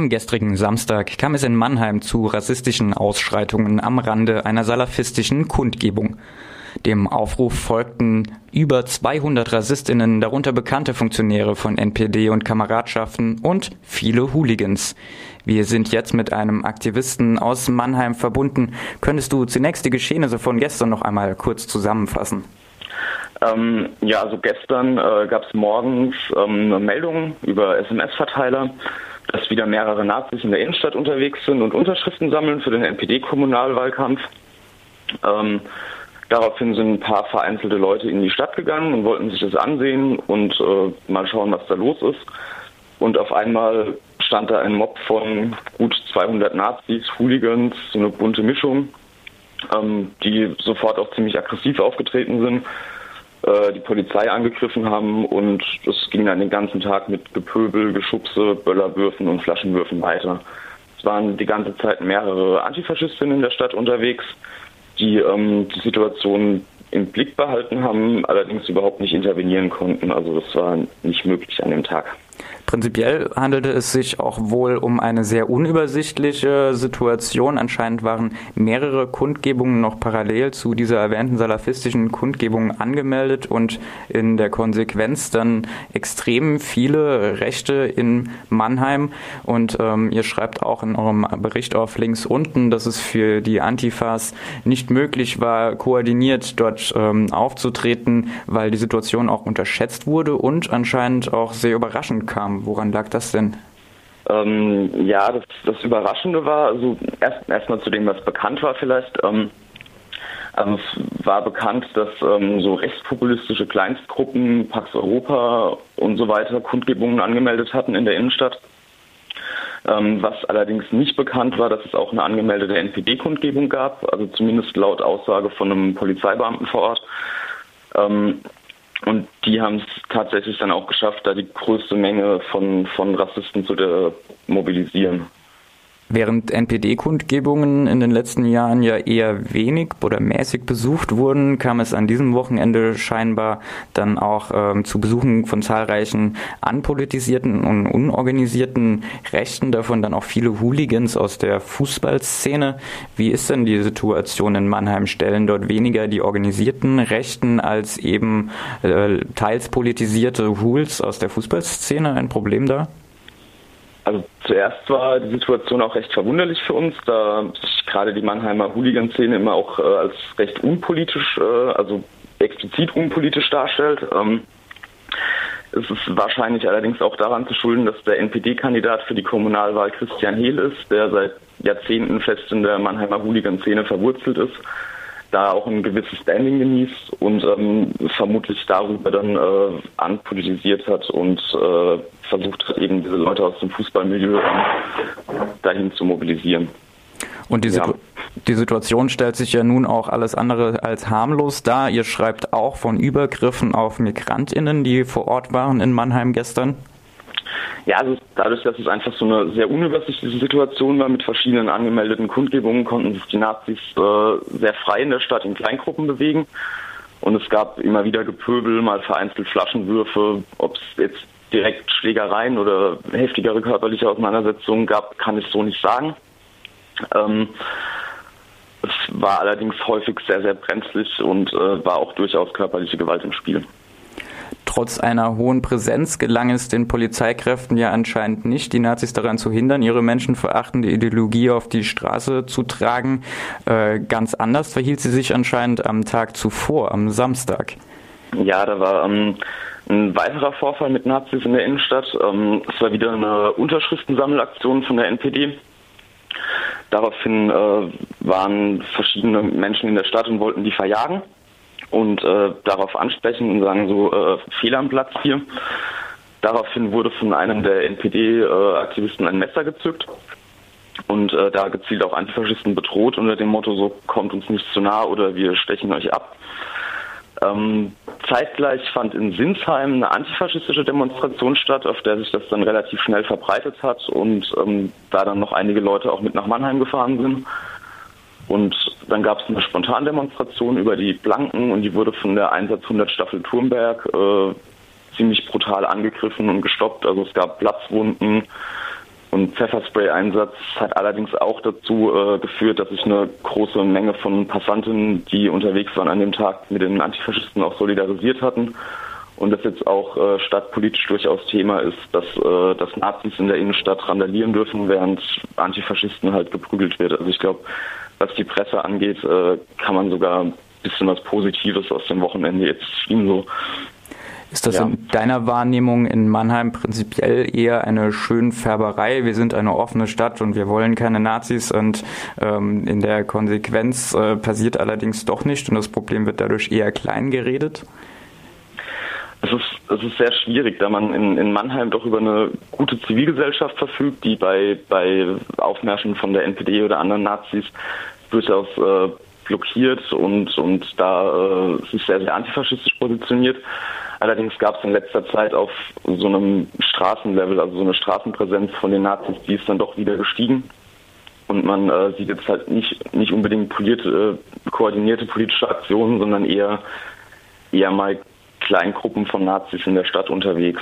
Am gestrigen Samstag kam es in Mannheim zu rassistischen Ausschreitungen am Rande einer salafistischen Kundgebung. Dem Aufruf folgten über 200 Rassistinnen, darunter bekannte Funktionäre von NPD und Kameradschaften und viele Hooligans. Wir sind jetzt mit einem Aktivisten aus Mannheim verbunden. Könntest du zunächst die Geschehnisse von gestern noch einmal kurz zusammenfassen? Ähm, ja, also gestern äh, gab es morgens ähm, eine Meldung über SMS-Verteiler, dass wieder mehrere Nazis in der Innenstadt unterwegs sind und Unterschriften sammeln für den NPD-Kommunalwahlkampf. Ähm, daraufhin sind ein paar vereinzelte Leute in die Stadt gegangen und wollten sich das ansehen und äh, mal schauen, was da los ist. Und auf einmal stand da ein Mob von gut 200 Nazis, Hooligans, so eine bunte Mischung, ähm, die sofort auch ziemlich aggressiv aufgetreten sind äh, die Polizei angegriffen haben und es ging dann den ganzen Tag mit Gepöbel, Geschubse, Böllerwürfen und Flaschenwürfen weiter. Es waren die ganze Zeit mehrere Antifaschistinnen in der Stadt unterwegs, die ähm, die Situation im Blick behalten haben, allerdings überhaupt nicht intervenieren konnten. Also das war nicht möglich an dem Tag. Prinzipiell handelte es sich auch wohl um eine sehr unübersichtliche Situation. Anscheinend waren mehrere Kundgebungen noch parallel zu dieser erwähnten salafistischen Kundgebung angemeldet und in der Konsequenz dann extrem viele Rechte in Mannheim. Und ähm, ihr schreibt auch in eurem Bericht auf links unten, dass es für die Antifas nicht möglich war, koordiniert dort ähm, aufzutreten, weil die Situation auch unterschätzt wurde und anscheinend auch sehr überraschend kam. Woran lag das denn? Ähm, ja, das, das, Überraschende war, also erst erstmal zu dem, was bekannt war vielleicht. Ähm, also es war bekannt, dass ähm, so rechtspopulistische Kleinstgruppen, Pax Europa und so weiter Kundgebungen angemeldet hatten in der Innenstadt. Ähm, was allerdings nicht bekannt war, dass es auch eine angemeldete NPD-Kundgebung gab, also zumindest laut Aussage von einem Polizeibeamten vor Ort. Ähm, und die haben es tatsächlich dann auch geschafft, da die größte Menge von, von Rassisten zu mobilisieren. Während NPD-Kundgebungen in den letzten Jahren ja eher wenig oder mäßig besucht wurden, kam es an diesem Wochenende scheinbar dann auch ähm, zu Besuchen von zahlreichen anpolitisierten und unorganisierten Rechten, davon dann auch viele Hooligans aus der Fußballszene. Wie ist denn die Situation in Mannheim? Stellen dort weniger die organisierten Rechten als eben äh, teils politisierte Hools aus der Fußballszene ein Problem dar? Also zuerst war die Situation auch recht verwunderlich für uns, da sich gerade die Mannheimer Hooligan-Szene immer auch äh, als recht unpolitisch, äh, also explizit unpolitisch darstellt. Ähm, es ist wahrscheinlich allerdings auch daran zu schulden, dass der NPD-Kandidat für die Kommunalwahl Christian Hehl ist, der seit Jahrzehnten fest in der Mannheimer Hooligan-Szene verwurzelt ist da auch ein gewisses Standing genießt und ähm, vermutlich darüber dann äh, anpolitisiert hat und äh, versucht hat, eben diese Leute aus dem Fußballmilieu dahin zu mobilisieren. Und die, ja. die, Situation stellt sich ja nun auch alles andere als harmlos dar. Ihr schreibt auch von Übergriffen auf Migrantinnen, die vor Ort waren in Mannheim gestern. Ja, also dadurch, dass es einfach so eine sehr unübersichtliche Situation war mit verschiedenen angemeldeten Kundgebungen, konnten sich die Nazis äh, sehr frei in der Stadt in Kleingruppen bewegen. Und es gab immer wieder Gepöbel, mal vereinzelt Flaschenwürfe. Ob es jetzt direkt Schlägereien oder heftigere körperliche Auseinandersetzungen gab, kann ich so nicht sagen. Ähm, es war allerdings häufig sehr, sehr brenzlig und äh, war auch durchaus körperliche Gewalt im Spiel. Trotz einer hohen Präsenz gelang es den Polizeikräften ja anscheinend nicht, die Nazis daran zu hindern, ihre menschenverachtende Ideologie auf die Straße zu tragen. Äh, ganz anders verhielt sie sich anscheinend am Tag zuvor, am Samstag. Ja, da war ähm, ein weiterer Vorfall mit Nazis in der Innenstadt. Ähm, es war wieder eine Unterschriftensammelaktion von der NPD. Daraufhin äh, waren verschiedene Menschen in der Stadt und wollten die verjagen und äh, darauf ansprechen und sagen so, äh, Fehler am Platz hier. Daraufhin wurde von einem der NPD-Aktivisten ein Messer gezückt und äh, da gezielt auch Antifaschisten bedroht unter dem Motto so, kommt uns nicht zu nah oder wir stechen euch ab. Ähm, zeitgleich fand in Sinsheim eine antifaschistische Demonstration statt, auf der sich das dann relativ schnell verbreitet hat und ähm, da dann noch einige Leute auch mit nach Mannheim gefahren sind. Und dann gab es eine Spontandemonstration über die Blanken und die wurde von der Einsatz 100 Staffel Turmberg äh, ziemlich brutal angegriffen und gestoppt. Also es gab Platzwunden und und Pfefferspray-Einsatz hat allerdings auch dazu äh, geführt, dass sich eine große Menge von Passanten, die unterwegs waren an dem Tag, mit den Antifaschisten auch solidarisiert hatten. Und das jetzt auch äh, stadtpolitisch durchaus Thema ist, dass, äh, dass Nazis in der Innenstadt randalieren dürfen, während Antifaschisten halt geprügelt wird. Also ich glaube, was die Presse angeht, äh, kann man sogar ein bisschen was Positives aus dem Wochenende jetzt ziehen. So. Ist das ja. in deiner Wahrnehmung in Mannheim prinzipiell eher eine Schönfärberei? Wir sind eine offene Stadt und wir wollen keine Nazis und ähm, in der Konsequenz äh, passiert allerdings doch nicht und das Problem wird dadurch eher klein geredet? Es ist, es ist sehr schwierig, da man in, in Mannheim doch über eine gute Zivilgesellschaft verfügt, die bei, bei Aufmärschen von der NPD oder anderen Nazis durchaus äh, blockiert und, und da äh, sich sehr, sehr antifaschistisch positioniert. Allerdings gab es in letzter Zeit auf so einem Straßenlevel, also so eine Straßenpräsenz von den Nazis, die ist dann doch wieder gestiegen. Und man äh, sieht jetzt halt nicht, nicht unbedingt polierte, äh, koordinierte politische Aktionen, sondern eher, eher mal Kleingruppen von Nazis in der Stadt unterwegs.